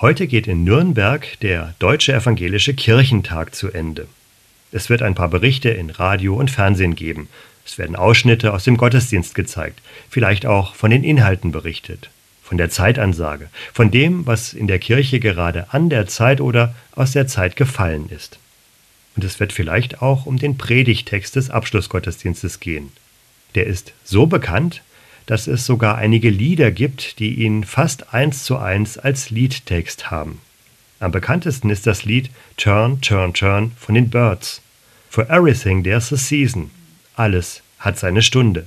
Heute geht in Nürnberg der Deutsche Evangelische Kirchentag zu Ende. Es wird ein paar Berichte in Radio und Fernsehen geben. Es werden Ausschnitte aus dem Gottesdienst gezeigt, vielleicht auch von den Inhalten berichtet, von der Zeitansage, von dem, was in der Kirche gerade an der Zeit oder aus der Zeit gefallen ist. Und es wird vielleicht auch um den Predigtext des Abschlussgottesdienstes gehen. Der ist so bekannt, dass es sogar einige Lieder gibt, die ihn fast eins zu eins als Liedtext haben. Am bekanntesten ist das Lied Turn, Turn, Turn von den Birds. For everything there's a season. Alles hat seine Stunde.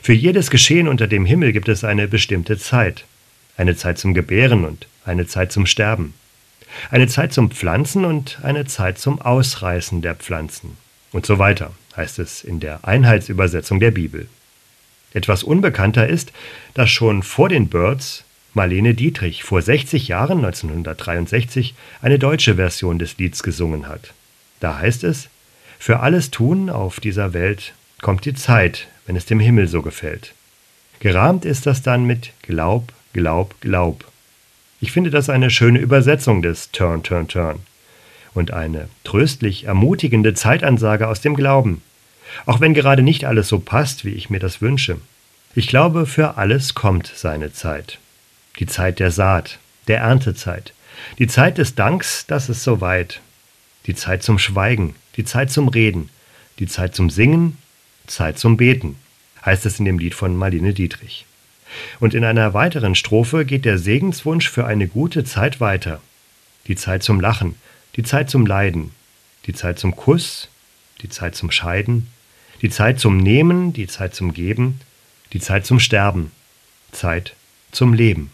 Für jedes Geschehen unter dem Himmel gibt es eine bestimmte Zeit. Eine Zeit zum Gebären und eine Zeit zum Sterben. Eine Zeit zum Pflanzen und eine Zeit zum Ausreißen der Pflanzen. Und so weiter, heißt es in der Einheitsübersetzung der Bibel. Etwas unbekannter ist, dass schon vor den Birds Marlene Dietrich vor 60 Jahren, 1963, eine deutsche Version des Lieds gesungen hat. Da heißt es, für alles Tun auf dieser Welt kommt die Zeit, wenn es dem Himmel so gefällt. Gerahmt ist das dann mit Glaub, Glaub, Glaub. Ich finde das eine schöne Übersetzung des Turn, Turn, Turn und eine tröstlich ermutigende Zeitansage aus dem Glauben. Auch wenn gerade nicht alles so passt, wie ich mir das wünsche. Ich glaube, für alles kommt seine Zeit. Die Zeit der Saat, der Erntezeit, die Zeit des Danks, dass es soweit, die Zeit zum Schweigen, die Zeit zum Reden, die Zeit zum Singen, Zeit zum Beten, heißt es in dem Lied von Marlene Dietrich. Und in einer weiteren Strophe geht der Segenswunsch für eine gute Zeit weiter. Die Zeit zum Lachen, die Zeit zum Leiden, die Zeit zum Kuss, die Zeit zum Scheiden, die Zeit zum Nehmen, die Zeit zum Geben, die Zeit zum Sterben, Zeit zum Leben.